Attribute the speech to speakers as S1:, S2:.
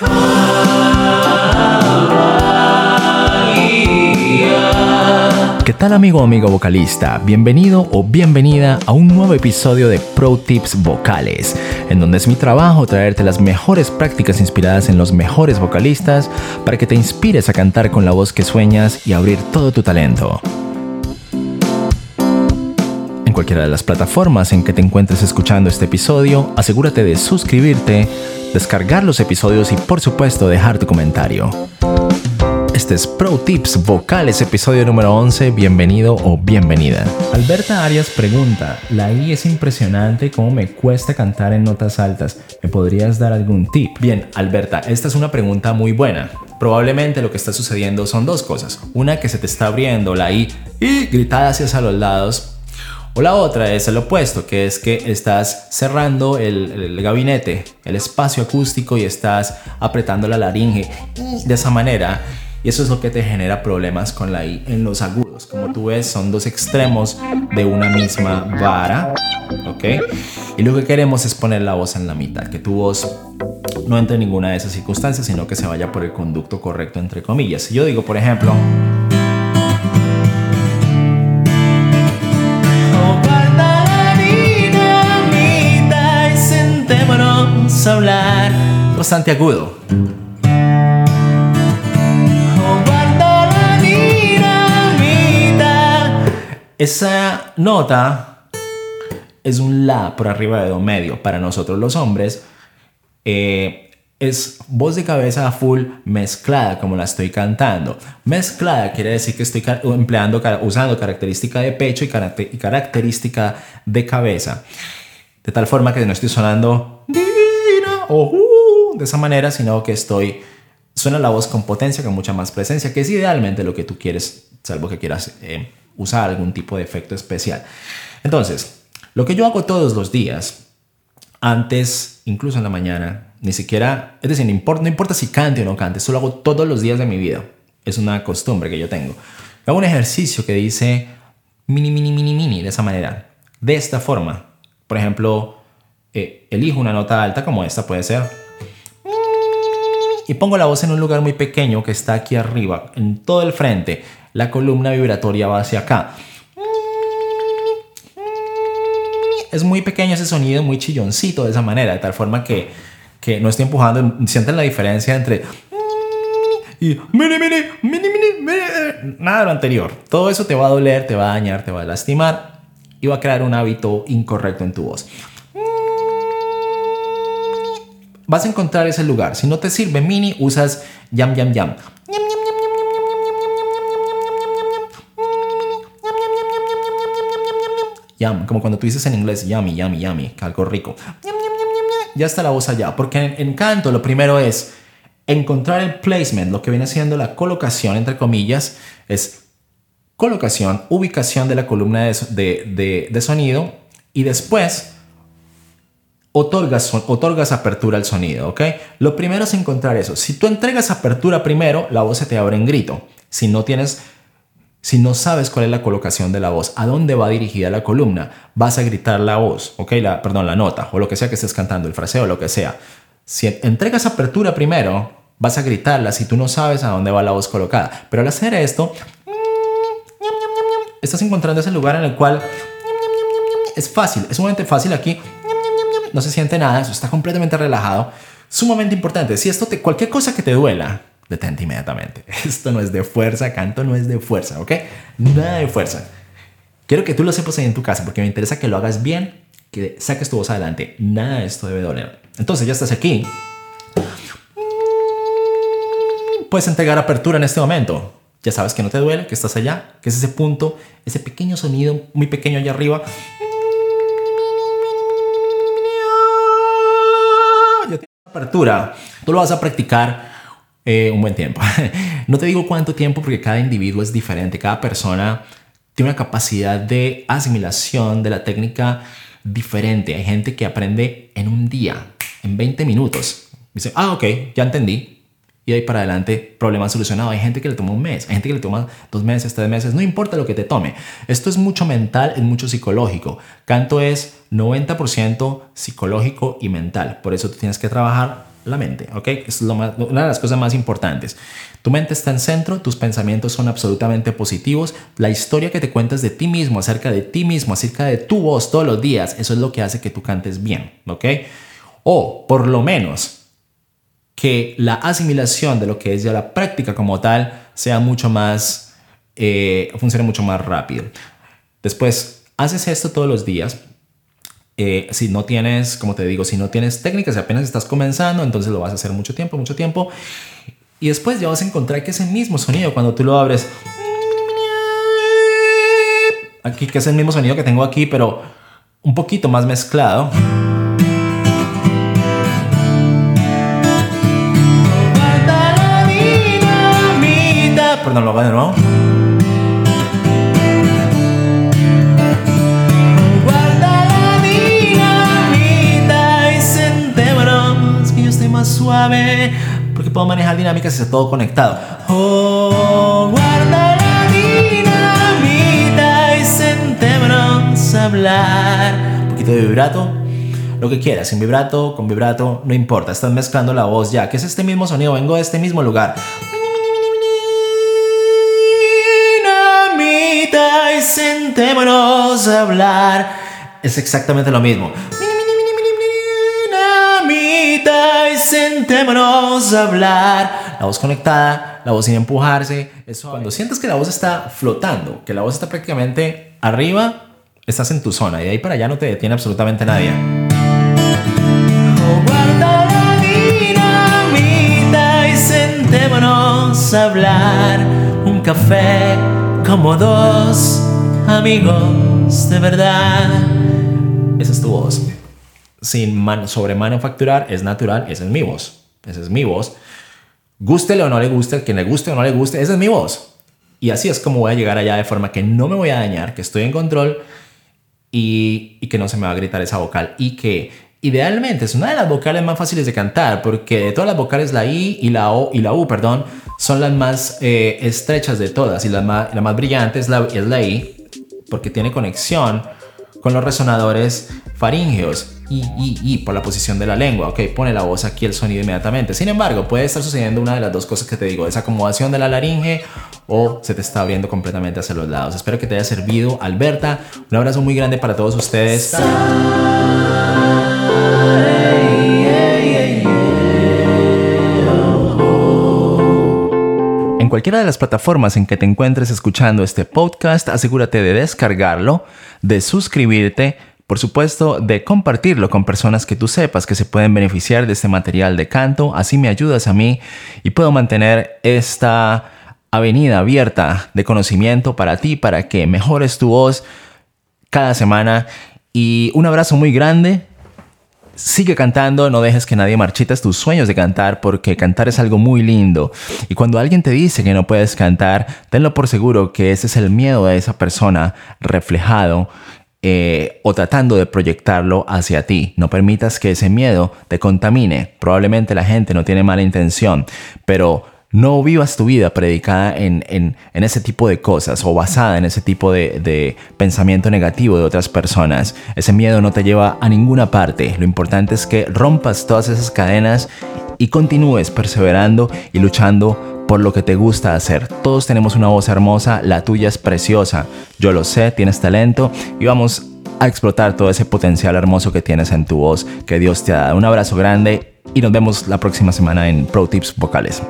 S1: ¿Qué tal amigo o amigo vocalista? Bienvenido o bienvenida a un nuevo episodio de Pro Tips Vocales, en donde es mi trabajo traerte las mejores prácticas inspiradas en los mejores vocalistas para que te inspires a cantar con la voz que sueñas y abrir todo tu talento. En cualquiera de las plataformas en que te encuentres escuchando este episodio, asegúrate de suscribirte descargar los episodios y por supuesto dejar tu comentario. Este es Pro Tips Vocales, episodio número 11. Bienvenido o bienvenida. Alberta Arias pregunta: La I es impresionante, ¿cómo me cuesta cantar en notas altas? ¿Me podrías dar algún tip? Bien, Alberta, esta es una pregunta muy buena. Probablemente lo que está sucediendo son dos cosas. Una, que se te está abriendo la I y gritada hacia los lados o la otra es el opuesto, que es que estás cerrando el, gabinete, el espacio acústico y estás apretando la laringe de esa manera. Y eso es lo que te genera problemas con la I en los agudos. Como tú ves, son dos extremos de una misma vara. ¿Ok? Y lo que queremos es poner la voz en la mitad, que tu voz no entre en ninguna de esas circunstancias, sino que se vaya por el conducto correcto, entre comillas. Si yo digo, por ejemplo... hablar bastante agudo. Esa nota es un la por arriba de do medio. Para nosotros los hombres eh, es voz de cabeza full mezclada como la estoy cantando. Mezclada quiere decir que estoy empleando, usando característica de pecho y, y característica de cabeza. De tal forma que no estoy sonando o de esa manera, sino que estoy, suena la voz con potencia, con mucha más presencia, que es idealmente lo que tú quieres, salvo que quieras eh, usar algún tipo de efecto especial. Entonces, lo que yo hago todos los días, antes, incluso en la mañana, ni siquiera, es decir, no importa, no importa si cante o no cante, solo hago todos los días de mi vida. Es una costumbre que yo tengo. Hago un ejercicio que dice mini, mini, mini, mini, de esa manera. De esta forma. Por ejemplo, eh, elijo una nota alta como esta puede ser. Y pongo la voz en un lugar muy pequeño que está aquí arriba, en todo el frente. La columna vibratoria va hacia acá. Es muy pequeño ese sonido, muy chilloncito de esa manera, de tal forma que, que no estoy empujando. Sienten la diferencia entre y nada de lo anterior. Todo eso te va a doler, te va a dañar, te va a lastimar y va a crear un hábito incorrecto en tu voz vas a encontrar ese lugar. Si no te sirve mini, usas yam, yam, yam. Yam, como cuando tú dices en inglés yummy, yummy, yummy, algo rico. Ya está la voz allá, porque en, canto lo primero es encontrar el placement, lo que viene siendo la colocación, entre comillas, es colocación, ubicación de la columna de, de sonido y después otorgas, otorgas apertura al sonido, ¿ok? Lo primero es encontrar eso. Si tú entregas apertura primero, la voz se te abre en grito. Si no tienes, si no sabes cuál es la colocación de la voz, a dónde va dirigida la columna, vas a gritar la voz, ¿ok? La, perdón, la nota o lo que sea que estés cantando, el fraseo, lo que sea. Si entregas apertura primero, vas a gritarla si tú no sabes a dónde va la voz colocada. Pero al hacer esto, estás encontrando ese lugar en el cual es fácil, es sumamente fácil aquí no se siente nada, eso está completamente relajado. Sumamente importante, si esto te, cualquier cosa que te duela, detente inmediatamente. Esto no es de fuerza, canto no es de fuerza, ¿ok? Nada de fuerza. Quiero que tú lo sepas ahí en tu casa porque me interesa que lo hagas bien, que saques tu voz adelante. Nada de esto debe doler. Entonces ya estás aquí. Puedes entregar apertura en este momento. Ya sabes que no te duele, que estás allá, que es ese punto, ese pequeño sonido muy pequeño allá arriba apertura, tú lo vas a practicar eh, un buen tiempo. no te digo cuánto tiempo porque cada individuo es diferente, cada persona tiene una capacidad de asimilación de la técnica diferente. Hay gente que aprende en un día, en 20 minutos. Dice, ah, ok, ya entendí. Y ahí para adelante, problema solucionado. Hay gente que le toma un mes, hay gente que le toma dos meses, tres meses, no importa lo que te tome. Esto es mucho mental, es mucho psicológico. Canto es 90% psicológico y mental. Por eso tú tienes que trabajar la mente, ¿ok? Es lo más, una de las cosas más importantes. Tu mente está en centro, tus pensamientos son absolutamente positivos, la historia que te cuentas de ti mismo, acerca de ti mismo, acerca de tu voz todos los días, eso es lo que hace que tú cantes bien, ¿ok? O por lo menos que la asimilación de lo que es ya la práctica como tal sea mucho más, eh, funcione mucho más rápido. Después, haces esto todos los días, eh, si no tienes, como te digo, si no tienes técnicas, si apenas estás comenzando, entonces lo vas a hacer mucho tiempo, mucho tiempo. Y después ya vas a encontrar que ese mismo sonido, cuando tú lo abres, aquí, que es el mismo sonido que tengo aquí, pero un poquito más mezclado. Perdón, lo hago de nuevo. suave, porque puedo manejar dinámicas y está todo conectado. Oh, guarda la dinamita y sentémonos a hablar. Un poquito de vibrato, lo que quieras, sin vibrato, con vibrato, no importa, estás mezclando la voz ya, que es este mismo sonido, vengo de este mismo lugar. Y sentémonos a hablar. Es exactamente lo mismo. y sentémonos a hablar. La voz conectada, la voz sin empujarse. Eso, cuando sientes que la voz está flotando, que la voz está prácticamente arriba, estás en tu zona y de ahí para allá no te detiene absolutamente nadie. Oh, guarda la dinamita y sentémonos a hablar. Un café como dos amigos de verdad. Esa es tu voz sin man sobremanufacturar, es natural, esa es mi voz. Esa es mi voz. Gústele o no le guste, quien le guste o no le guste, esa es mi voz. Y así es como voy a llegar allá de forma que no me voy a dañar, que estoy en control y, que no se me va a gritar esa vocal. Y que idealmente es una de las vocales más fáciles de cantar, porque de todas las vocales la I y la O y la U, perdón, son las más eh, estrechas de todas y la más, la más brillante es la, es la I, porque tiene conexión con los resonadores faríngeos y, y, y por la posición de la lengua. Ok, pone la voz aquí el sonido inmediatamente. Sin embargo, puede estar sucediendo una de las dos cosas que te digo, desacomodación de la laringe o se te está abriendo completamente hacia los lados. Espero que te haya servido, Alberta. Un abrazo muy grande para todos ustedes. Cualquiera de las plataformas en que te encuentres escuchando este podcast, asegúrate de descargarlo, de suscribirte, por supuesto, de compartirlo con personas que tú sepas que se pueden beneficiar de este material de canto. Así me ayudas a mí y puedo mantener esta avenida abierta de conocimiento para ti, para que mejores tu voz cada semana. Y un abrazo muy grande Sigue cantando, no dejes que nadie marchites tus sueños de cantar porque cantar es algo muy lindo. Y cuando alguien te dice que no puedes cantar, tenlo por seguro que ese es el miedo de esa persona reflejado eh, o tratando de proyectarlo hacia ti. No permitas que ese miedo te contamine. Probablemente la gente no tiene mala intención, pero no vivas tu vida predicada en, en, ese tipo de cosas o basada en ese tipo de, de, pensamiento negativo de otras personas. Ese miedo no te lleva a ninguna parte. Lo importante es que rompas todas esas cadenas y continúes perseverando y luchando por lo que te gusta hacer. Todos tenemos una voz hermosa, la tuya es preciosa. Yo lo sé, tienes talento y vamos a explotar todo ese potencial hermoso que tienes en tu voz que Dios te ha dado. Un abrazo grande y nos vemos la próxima semana en Pro Tips Vocales.